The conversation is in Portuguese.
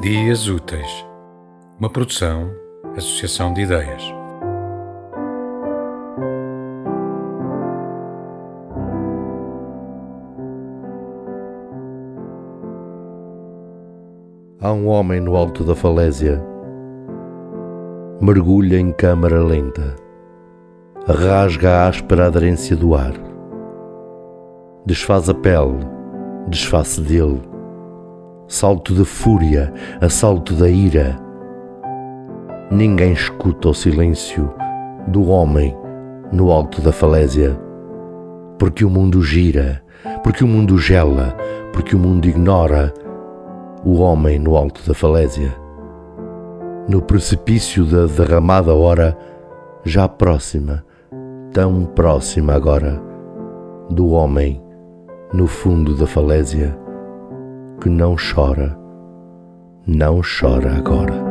Dias Úteis, uma produção, associação de ideias. Há um homem no alto da falésia, mergulha em câmara lenta, rasga a áspera aderência do ar, desfaz a pele, desfaz dele salto de fúria, assalto da ira. Ninguém escuta o silêncio do homem no alto da falésia, porque o mundo gira, porque o mundo gela, porque o mundo ignora o homem no alto da falésia. No precipício da derramada hora, já próxima, tão próxima agora, do homem no fundo da falésia que não chora, não chora agora.